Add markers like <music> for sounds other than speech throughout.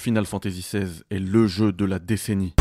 Final Fantasy XVI est le jeu de la décennie.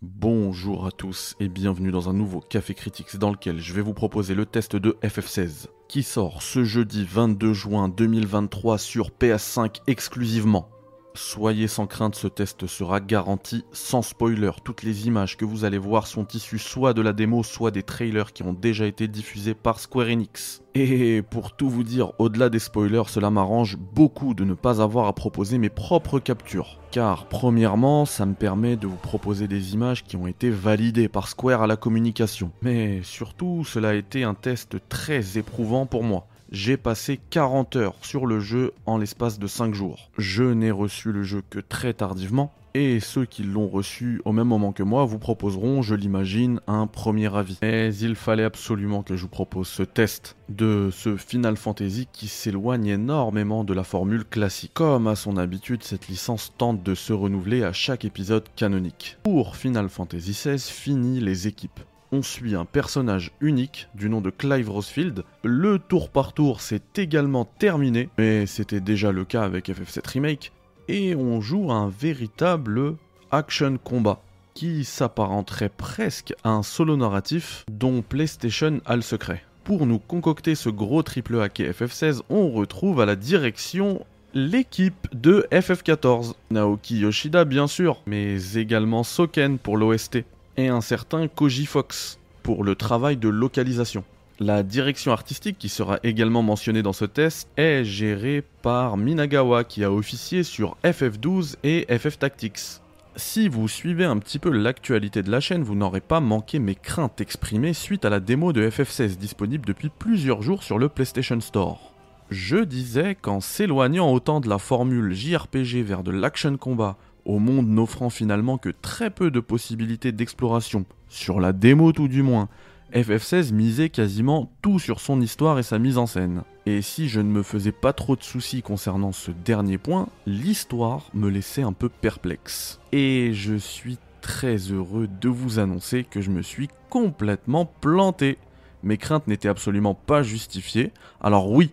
Bonjour à tous et bienvenue dans un nouveau Café Critics dans lequel je vais vous proposer le test de FF16 qui sort ce jeudi 22 juin 2023 sur PS5 exclusivement. Soyez sans crainte, ce test sera garanti sans spoiler. Toutes les images que vous allez voir sont issues soit de la démo, soit des trailers qui ont déjà été diffusés par Square Enix. Et pour tout vous dire, au-delà des spoilers, cela m'arrange beaucoup de ne pas avoir à proposer mes propres captures. Car premièrement, ça me permet de vous proposer des images qui ont été validées par Square à la communication. Mais surtout, cela a été un test très éprouvant pour moi j'ai passé 40 heures sur le jeu en l'espace de 5 jours. Je n'ai reçu le jeu que très tardivement, et ceux qui l'ont reçu au même moment que moi vous proposeront, je l'imagine, un premier avis. Mais il fallait absolument que je vous propose ce test de ce Final Fantasy qui s'éloigne énormément de la formule classique. Comme à son habitude, cette licence tente de se renouveler à chaque épisode canonique. Pour Final Fantasy XVI, fini les équipes on suit un personnage unique du nom de Clive Rosefield. Le tour par tour s'est également terminé, mais c'était déjà le cas avec FF7 Remake, et on joue un véritable action combat qui s'apparenterait presque à un solo narratif dont PlayStation a le secret. Pour nous concocter ce gros triple A qu'est FF16, on retrouve à la direction l'équipe de FF14. Naoki Yoshida bien sûr, mais également Soken pour l'OST et un certain Koji Fox pour le travail de localisation. La direction artistique qui sera également mentionnée dans ce test est gérée par Minagawa qui a officié sur FF12 et FF Tactics. Si vous suivez un petit peu l'actualité de la chaîne, vous n'aurez pas manqué mes craintes exprimées suite à la démo de FF16 disponible depuis plusieurs jours sur le PlayStation Store. Je disais qu'en s'éloignant autant de la formule JRPG vers de l'action combat au monde n'offrant finalement que très peu de possibilités d'exploration, sur la démo tout du moins, FF16 misait quasiment tout sur son histoire et sa mise en scène. Et si je ne me faisais pas trop de soucis concernant ce dernier point, l'histoire me laissait un peu perplexe. Et je suis très heureux de vous annoncer que je me suis complètement planté. Mes craintes n'étaient absolument pas justifiées. Alors oui,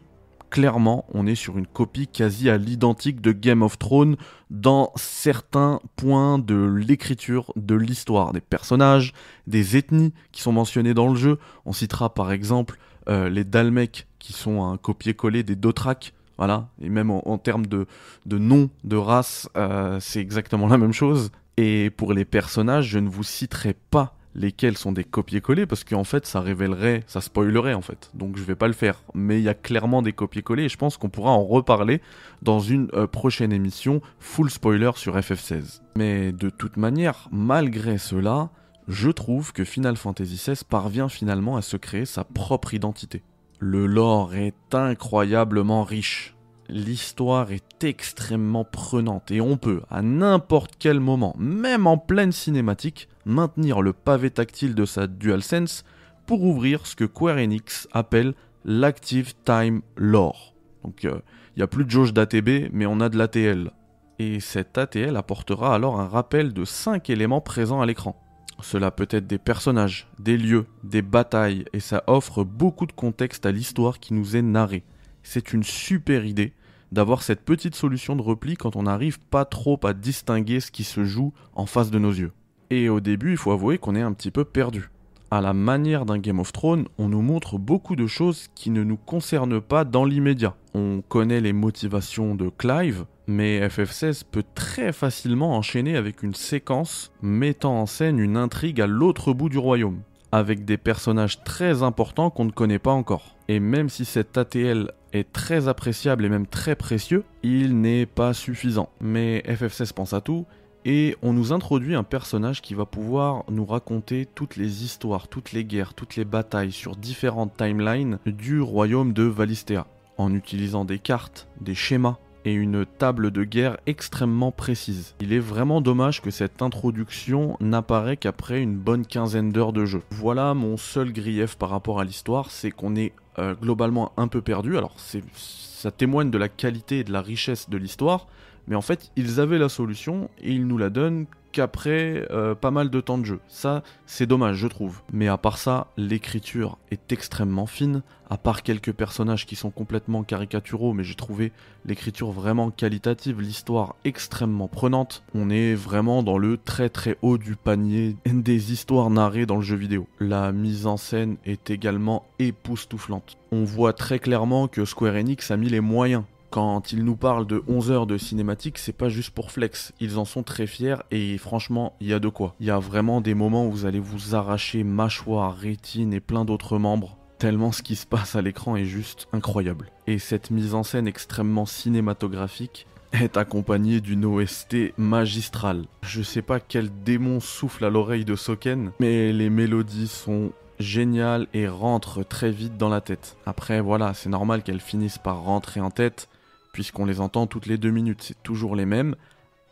clairement, on est sur une copie quasi à l'identique de Game of Thrones dans certains points de l'écriture de l'histoire, des personnages, des ethnies qui sont mentionnées dans le jeu. On citera par exemple euh, les Dalmecs qui sont un copier-coller des Dothraki. Voilà, et même en, termes de, de nom, de race, euh, c'est exactement la même chose. Et pour les personnages, je ne vous citerai pas lesquels sont des copier-coller parce qu'en fait ça révélerait, ça spoilerait en fait. Donc je vais pas le faire. Mais il y a clairement des copier-coller et je pense qu'on pourra en reparler dans une euh, prochaine émission full spoiler sur FF16. Mais de toute manière, malgré cela, je trouve que Final Fantasy XVI parvient finalement à se créer sa propre identité. Le lore est incroyablement riche l'histoire est extrêmement prenante et on peut, à n'importe quel moment, même en pleine cinématique, maintenir le pavé tactile de sa DualSense pour ouvrir ce que Square Enix appelle l'Active Time Lore. Donc il euh, n'y a plus de jauge d'ATB, mais on a de l'ATL. Et cet ATL apportera alors un rappel de 5 éléments présents à l'écran. Cela peut être des personnages, des lieux, des batailles, et ça offre beaucoup de contexte à l'histoire qui nous est narrée. C'est une super idée, d'avoir cette petite solution de repli quand on n'arrive pas trop à distinguer ce qui se joue en face de nos yeux. Et au début, il faut avouer qu'on est un petit peu perdu. À la manière d'un Game of Thrones, on nous montre beaucoup de choses qui ne nous concernent pas dans l'immédiat. On connaît les motivations de Clive, mais FF16 peut très facilement enchaîner avec une séquence mettant en scène une intrigue à l'autre bout du royaume, avec des personnages très importants qu'on ne connaît pas encore. Et même si cet ATL est très appréciable et même très précieux, il n'est pas suffisant. Mais FF16 pense à tout, et on nous introduit un personnage qui va pouvoir nous raconter toutes les histoires, toutes les guerres, toutes les batailles sur différentes timelines du royaume de Valistea, en utilisant des cartes, des schémas, et une table de guerre extrêmement précise. Il est vraiment dommage que cette introduction n'apparaît qu'après une bonne quinzaine d'heures de jeu. Voilà mon seul grief par rapport à l'histoire, c'est qu'on est globalement un peu perdu. Alors ça témoigne de la qualité et de la richesse de l'histoire, Mais en fait, ils avaient la solution et ils nous la donnent qu'après euh, pas mal de temps de jeu. Ça, c'est dommage, je trouve. Mais à part ça, l'écriture est extrêmement fine. À part quelques personnages qui sont complètement caricaturaux, mais j'ai trouvé l'écriture vraiment qualitative, l'histoire extrêmement prenante. On est vraiment dans le très très haut du panier <laughs> des histoires narrées dans le jeu vidéo. La mise en scène est également époustouflante. On voit très clairement que Square Enix a mis les moyens quand ils nous parlent de 11 heures de cinématique, c'est pas juste pour flex. Ils en sont très fiers et franchement, il y a de quoi. Il y a vraiment des moments où vous allez vous arracher mâchoire, rétine et plein d'autres membres. Tellement ce qui se passe à l'écran est juste incroyable. Et cette mise en scène extrêmement cinématographique est accompagnée d'une OST magistrale. Je sais pas quel démon souffle à l'oreille de Soken, mais les mélodies sont géniales et rentrent très vite dans la tête. Après voilà, c'est normal qu'elles finissent par rentrer en tête puisqu'on les entend toutes les deux minutes, c'est toujours les mêmes.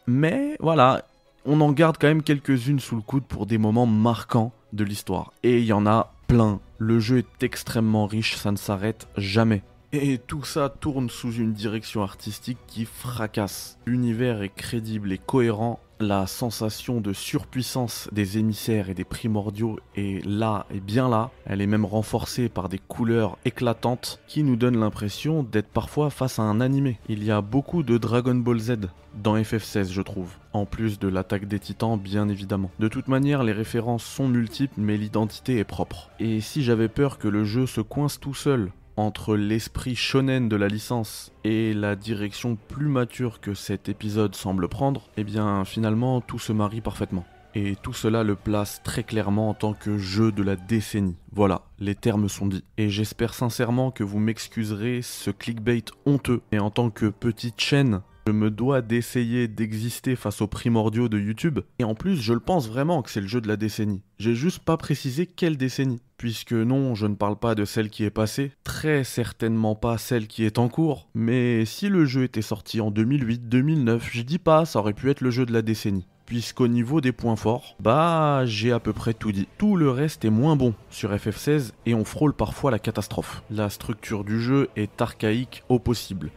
Mais voilà, on en garde quand même quelques-unes sous le coude pour des moments marquants de l'histoire. Et il y en a plein. Le jeu est extrêmement riche, ça ne s'arrête jamais. Et tout ça tourne sous une direction artistique qui fracasse. L'univers est crédible et cohérent la sensation de surpuissance des émissaires et des primordiaux est là et bien là. Elle est même renforcée par des couleurs éclatantes qui nous donnent l'impression d'être parfois face à un animé. Il y a beaucoup de Dragon Ball Z dans FF16 je trouve, en plus de l'attaque des titans bien évidemment. De toute manière les références sont multiples mais l'identité est propre. Et si j'avais peur que le jeu se coince tout seul entre l'esprit shonen de la licence et la direction plus mature que cet épisode semble prendre, eh bien finalement tout se marie parfaitement. Et tout cela le place très clairement en tant que jeu de la décennie. Voilà, les termes sont dits. Et j'espère sincèrement que vous m'excuserez ce clickbait honteux. Et en tant que petite chaîne je me dois d'essayer d'exister face aux primordiaux de YouTube. Et en plus, je le pense vraiment que c'est le jeu de la décennie. J'ai juste pas précisé quelle décennie. Puisque non, je ne parle pas de celle qui est passée, très certainement pas celle qui est en cours. Mais si le jeu était sorti en 2008, 2009, je dis pas, ça aurait pu être le jeu de la décennie puisqu'au niveau des points forts, bah j'ai à peu près tout dit. Tout le reste est moins bon sur FF16 et on frôle parfois la catastrophe. La structure du jeu est archaïque au possible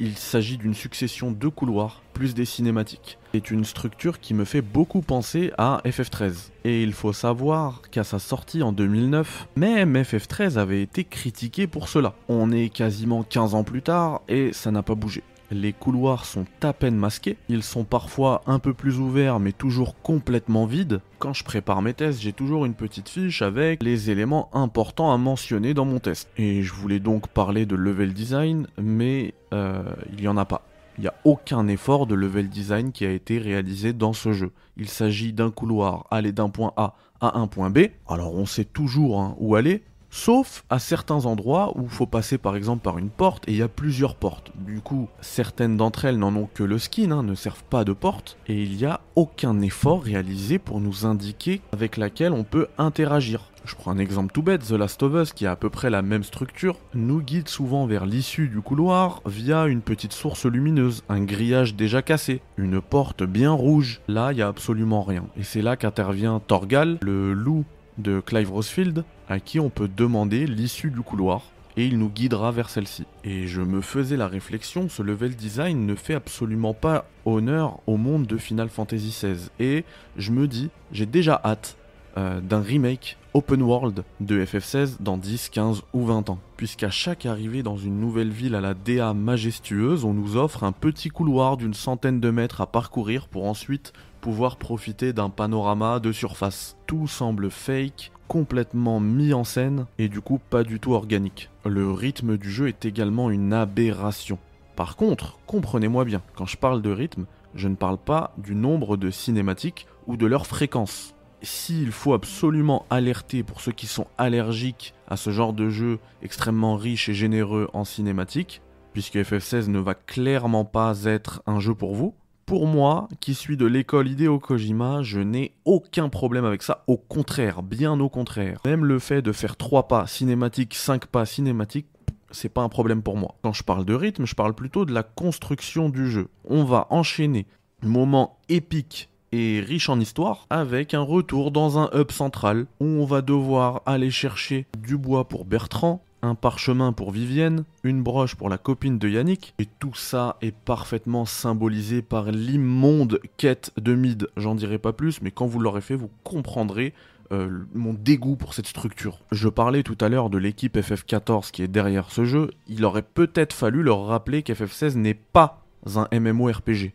il s'agit d'une succession de couloirs plus des cinématiques. C'est une structure qui me fait beaucoup penser à FF13. Et il faut savoir qu'à sa sortie en 2009, même FF13 avait été critiqué pour cela. On est quasiment 15 ans plus tard et ça n'a pas bougé. Les couloirs sont à peine masqués, ils sont parfois un peu plus ouverts mais toujours complètement vides. Quand je prépare mes tests, j'ai toujours une petite fiche avec les éléments importants à mentionner dans mon test. Et je voulais donc parler de level design, mais euh, il n'y en a pas. Il n'y a aucun effort de level design qui a été réalisé dans ce jeu. Il s'agit d'un couloir aller d'un point A à un point B. Alors on sait toujours hein, où aller, Sauf à certains endroits où il faut passer par exemple par une porte et il y a plusieurs portes. Du coup, certaines d'entre elles n'en ont que le skin, hein, ne servent pas de porte, et il n'y a aucun effort réalisé pour nous indiquer avec laquelle on peut interagir. Je prends un exemple tout bête, The Last of Us, qui a à peu près la même structure, nous guide souvent vers l'issue du couloir via une petite source lumineuse, un grillage déjà cassé, une porte bien rouge. Là, il n'y a absolument rien. Et c'est là qu'intervient Torgal, le loup de Clive Rosefield, à qui on peut demander l'issue du couloir et il nous guidera vers celle-ci. Et je me faisais la réflexion, ce level design ne fait absolument pas honneur au monde de Final Fantasy XVI. Et je me dis, j'ai déjà hâte euh, d'un remake open world de FF16 dans 10, 15 ou 20 ans. Puisqu'à chaque arrivée dans une nouvelle ville à la DA majestueuse, on nous offre un petit couloir d'une centaine de mètres à parcourir pour ensuite pouvoir profiter d'un panorama de surface. Tout semble fake, complètement mis en scène et du coup pas du tout organique. Le rythme du jeu est également une aberration. Par contre, comprenez-moi bien, quand je parle de rythme, je ne parle pas du nombre de cinématiques ou de leur fréquence. S'il faut absolument alerter pour ceux qui sont allergiques à ce genre de jeu extrêmement riche et généreux en cinématique, puisque FF16 ne va clairement pas être un jeu pour vous, pour moi, qui suis de l'école Hideo Kojima, je n'ai aucun problème avec ça. Au contraire, bien au contraire. Même le fait de faire 3 pas cinématiques, 5 pas cinématiques, c'est pas un problème pour moi. Quand je parle de rythme, je parle plutôt de la construction du jeu. On va enchaîner moment épique et riche en histoire avec un retour dans un hub central où on va devoir aller chercher du bois pour Bertrand, un parchemin pour Vivienne, une broche pour la copine de Yannick, et tout ça est parfaitement symbolisé par l'immonde quête de Mid. J'en dirai pas plus, mais quand vous l'aurez fait, vous comprendrez euh, mon dégoût pour cette structure. Je parlais tout à l'heure de l'équipe FF14 qui est derrière ce jeu, il aurait peut-être fallu leur rappeler qu'FF16 n'est pas un MMORPG.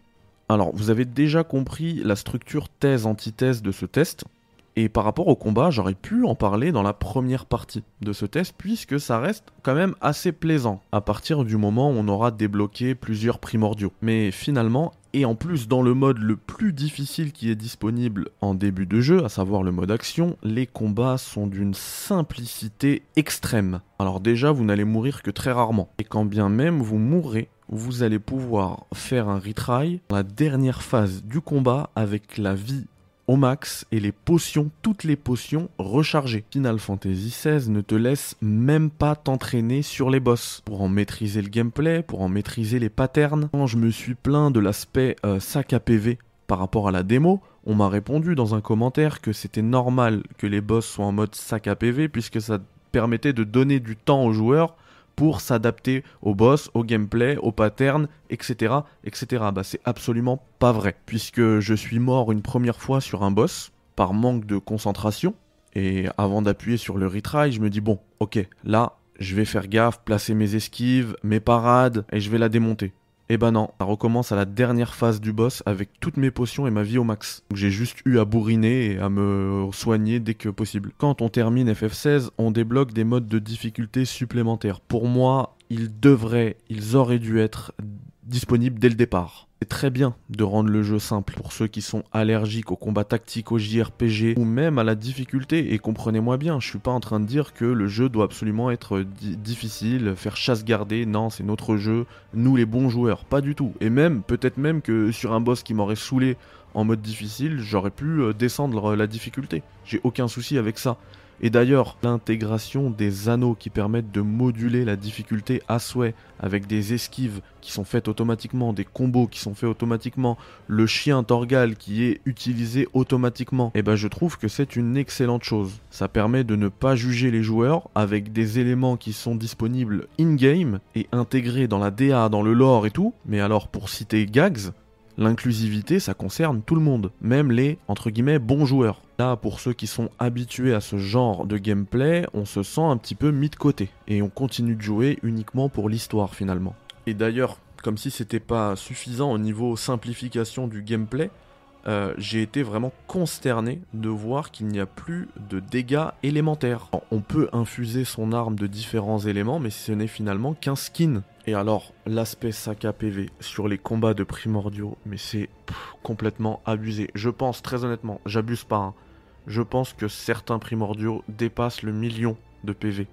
Alors, vous avez déjà compris la structure thèse-antithèse de ce test, et par rapport au combat, j'aurais pu en parler dans la première partie de ce test, puisque ça reste quand même assez plaisant, à partir du moment où on aura débloqué plusieurs primordiaux. Mais finalement, et en plus dans le mode le plus difficile qui est disponible en début de jeu, à savoir le mode action, les combats sont d'une simplicité extrême. Alors déjà, vous n'allez mourir que très rarement. Et quand bien même vous mourrez, vous allez pouvoir faire un retry dans la dernière phase du combat avec la vie au max et les potions, toutes les potions rechargées. Final Fantasy XVI ne te laisse même pas t'entraîner sur les boss pour en maîtriser le gameplay, pour en maîtriser les patterns. Quand je me suis plaint de l'aspect euh, sac à PV par rapport à la démo, on m'a répondu dans un commentaire que c'était normal que les boss soient en mode sac à PV puisque ça permettait de donner du temps aux joueurs pour s'adapter au boss, au gameplay, au pattern, etc. etc. Bah, c'est absolument pas vrai, puisque je suis mort une première fois sur un boss par manque de concentration, et avant d'appuyer sur le retry, je me dis bon, ok, là, je vais faire gaffe, placer mes esquives, mes parades, et je vais la démonter. Eh ben non, ça recommence à la dernière phase du boss avec toutes mes potions et ma vie au max. J'ai juste eu à bourriner et à me soigner dès que possible. Quand on termine FF16, on débloque des modes de difficulté supplémentaires. Pour moi, ils devraient, ils auraient dû être disponibles dès le départ. C'est très bien de rendre le jeu simple pour ceux qui sont allergiques au combat tactique, au JRPG ou même à la difficulté. Et comprenez-moi bien, je suis pas en train de dire que le jeu doit absolument être difficile, faire chasse gardée. Non, c'est notre jeu, nous les bons joueurs, pas du tout. Et même, peut-être même que sur un boss qui m'aurait saoulé en mode difficile, j'aurais pu euh, descendre la difficulté. J'ai aucun souci avec ça. Et d'ailleurs, l'intégration des anneaux qui permettent de moduler la difficulté à souhait avec des esquives qui sont faites automatiquement, des combos qui sont faits automatiquement, le chien Torgal qui est utilisé automatiquement, et eh ben je trouve que c'est une excellente chose. Ça permet de ne pas juger les joueurs avec des éléments qui sont disponibles in-game et intégrés dans la DA, dans le lore et tout. Mais alors pour citer Gags, L'inclusivité, ça concerne tout le monde, même les, entre guillemets, bons joueurs. Là, pour ceux qui sont habitués à ce genre de gameplay, on se sent un petit peu mis de côté. Et on continue de jouer uniquement pour l'histoire finalement. Et d'ailleurs, comme si c'était pas suffisant au niveau simplification du gameplay, euh, j'ai été vraiment consterné de voir qu'il n'y a plus de dégâts élémentaires. on peut infuser son arme de différents éléments, mais ce n'est finalement qu'un skin. Et alors, l'aspect sac à PV sur les combats de primordiaux, mais c'est complètement abusé. Je pense, très honnêtement, j'abuse pas, hein. je pense que certains primordiaux dépassent le million de PV.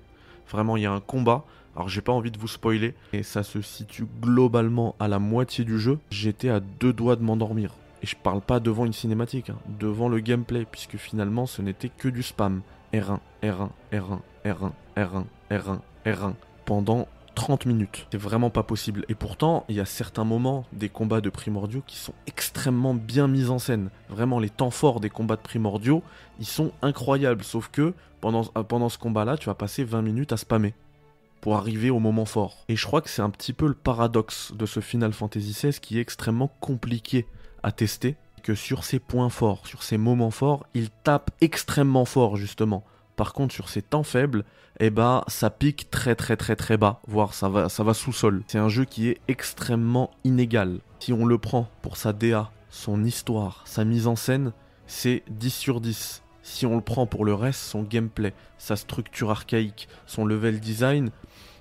Vraiment, il y a un combat. Alors, j'ai pas envie de vous spoiler, et ça se situe globalement à la moitié du jeu. J'étais à deux doigts de m'endormir. Et je parle pas devant une cinématique, hein, devant le gameplay, puisque finalement ce n'était que du spam. R1, R1, R1, R1, R1, R1, R1, pendant 30 minutes. C'est vraiment pas possible. Et pourtant, il y a certains moments des combats de primordiaux qui sont extrêmement bien mis en scène. Vraiment, les temps forts des combats de primordiaux, ils sont incroyables. Sauf que pendant, euh, ce combat-là, tu vas passer 20 minutes à spammer pour arriver au moment fort. Et je crois que c'est un petit peu le paradoxe de ce Final Fantasy XVI qui est extrêmement compliqué à tester, que sur ses points forts, sur ses moments forts, il tape extrêmement fort justement. Par contre, sur ses temps faibles, eh ben, ça pique très très très très bas, voire ça va, ça va sous-sol. C'est un jeu qui est extrêmement inégal. Si on le prend pour sa DA, son histoire, sa mise en scène, c'est 10 sur 10. Si on le prend pour le reste, son gameplay, sa structure archaïque, son level design,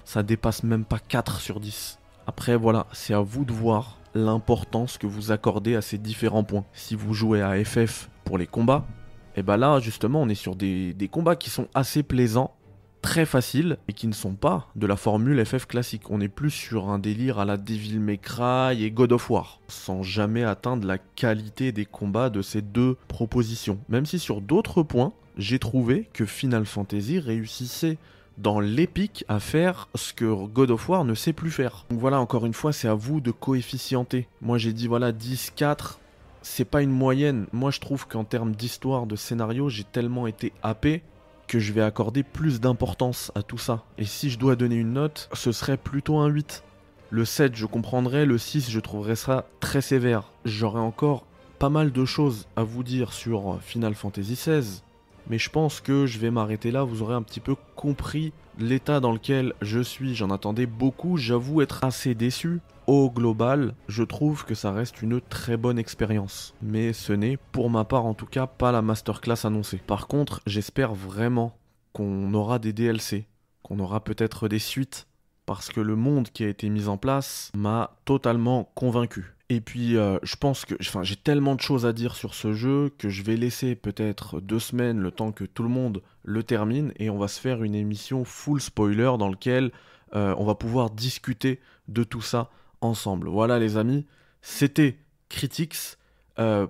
ça dépasse même pas 4 sur 10. Après voilà, c'est à vous de voir l'importance que vous accordez à ces différents points. Si vous jouez à FF pour les combats, et ben là justement on est sur des, combats qui sont assez plaisants, très faciles et qui ne sont pas de la formule FF classique. On est plus sur un délire à la Devil May Cry et God of War, sans jamais atteindre la qualité des combats de ces deux propositions. Même si sur d'autres points, j'ai trouvé que Final Fantasy réussissait dans l'épique à faire ce que God of War ne sait plus faire. Donc voilà, encore une fois, c'est à vous de coefficienter. Moi j'ai dit voilà 10, 4, c'est pas une moyenne. Moi je trouve qu'en termes d'histoire, de scénario, j'ai tellement été happé que je vais accorder plus d'importance à tout ça. Et si je dois donner une note, ce serait plutôt un 8. Le 7, je comprendrais, le 6, je trouverais ça très sévère. J'aurais encore pas mal de choses à vous dire sur Final Fantasy XVI, mais je pense que je vais m'arrêter là, vous aurez un petit peu compris l'état dans lequel je suis. J'en attendais beaucoup, j'avoue être assez déçu. Au global, je trouve que ça reste une très bonne expérience. Mais ce n'est, pour ma part en tout cas, pas la masterclass annoncée. Par contre, j'espère vraiment qu'on aura des DLC, qu'on aura peut-être des suites, parce que le monde qui a été mis en place m'a totalement convaincu. Et puis, euh, je pense que j'ai tellement de choses à dire sur ce jeu que je vais laisser peut-être deux semaines le temps que tout le monde le termine et on va se faire une émission full spoiler dans laquelle euh, on va pouvoir discuter de tout ça ensemble. Voilà, les amis, c'était Critics. Euh,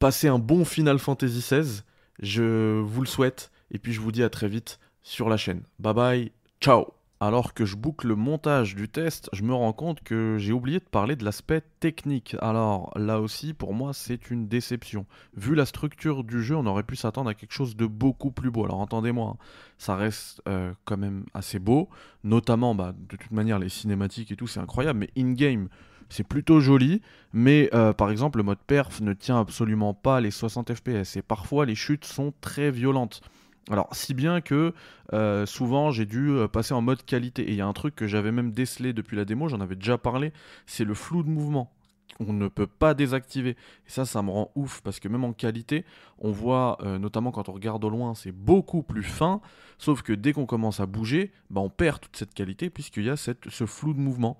passez un bon Final Fantasy XVI. Je vous le souhaite. Et puis, je vous dis à très vite sur la chaîne. Bye bye. Ciao alors que je boucle le montage du test, je me rends compte que j'ai oublié de parler de l'aspect technique. Alors là aussi, pour moi, c'est une déception. Vu la structure du jeu, on aurait pu s'attendre à quelque chose de beaucoup plus beau. Alors entendez-moi, hein, ça reste euh, quand même assez beau. Notamment, bah, de toute manière, les cinématiques et tout, c'est incroyable. Mais in-game, c'est plutôt joli. Mais euh, par exemple, le mode perf ne tient absolument pas les 60 FPS. Et parfois, les chutes sont très violentes. Alors, si bien que euh, souvent j'ai dû euh, passer en mode qualité. Et il y a un truc que j'avais même décelé depuis la démo, j'en avais déjà parlé, c'est le flou de mouvement on ne peut pas désactiver. Et ça, ça me rend ouf parce que même en qualité, on voit, euh, notamment quand on regarde au loin, c'est beaucoup plus fin. Sauf que dès qu'on commence à bouger, bah, on perd toute cette qualité puisqu'il y a ce flou de mouvement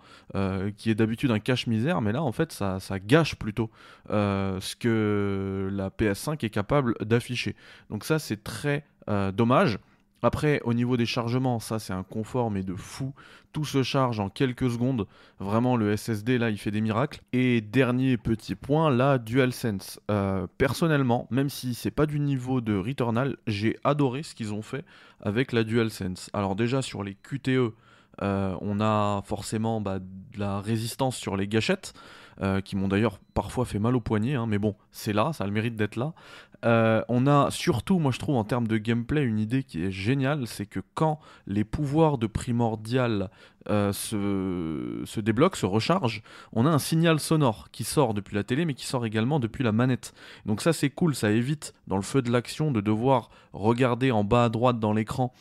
qui est d'habitude un cache-misère, mais là, en fait, ça, ça gâche plutôt ce que la PS5 est capable d'afficher. Donc ça, c'est très dommage. Après, au niveau des chargements, ça c'est un confort mais de fou. Tout se charge en quelques secondes. Vraiment, le SSD là, il fait des miracles. Et dernier petit point, la DualSense. Euh, personnellement, même si c'est pas du niveau de Returnal, j'ai adoré ce qu'ils ont fait avec la DualSense. Alors déjà sur les QTE, euh, on a forcément bah, de la résistance sur les gâchettes. Euh, qui m'ont d'ailleurs parfois fait mal au poignet, hein, mais bon, c'est là, ça a le mérite d'être là. Euh, on a surtout, moi je trouve, en termes de gameplay, une idée qui est géniale, c'est que quand les pouvoirs de primordial euh, se, se, débloquent, se rechargent, on a un signal sonore qui sort depuis la télé, mais qui sort également depuis la manette. Donc ça c'est cool, ça évite, dans le feu de l'action, de devoir regarder en bas à droite dans l'écran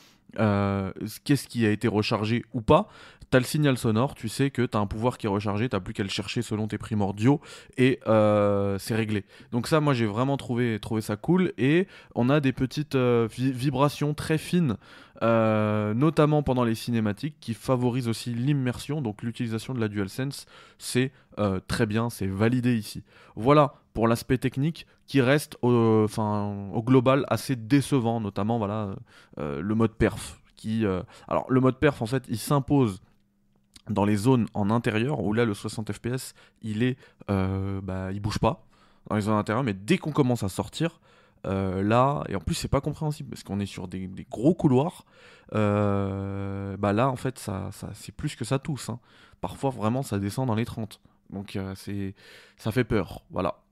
qu'est-ce qui a été rechargé ou pas t'as le signal sonore, tu sais que t'as un pouvoir qui est rechargé, t'as plus qu'à le chercher selon tes primordiaux et euh, c'est réglé. Donc ça, moi j'ai vraiment trouvé, trouvé ça cool et on a des petites euh, vibrations très fines, euh, notamment pendant les cinématiques, qui favorisent aussi l'immersion. Donc l'utilisation de la DualSense, c'est très bien, c'est validé ici. Voilà pour l'aspect technique qui reste au, au global assez décevant, notamment voilà le mode perf. Qui, alors le mode perf en fait il s'impose dans les zones en intérieur où là le 60 fps il est euh, bah, il bouge pas dans les zones intérieures mais dès qu'on commence à sortir euh, là et en plus c'est pas compréhensible parce qu'on est sur des, gros couloirs euh, bah là en fait ça, ça c'est plus que ça tous hein. parfois vraiment ça descend dans les 30 donc c'est ça fait peur voilà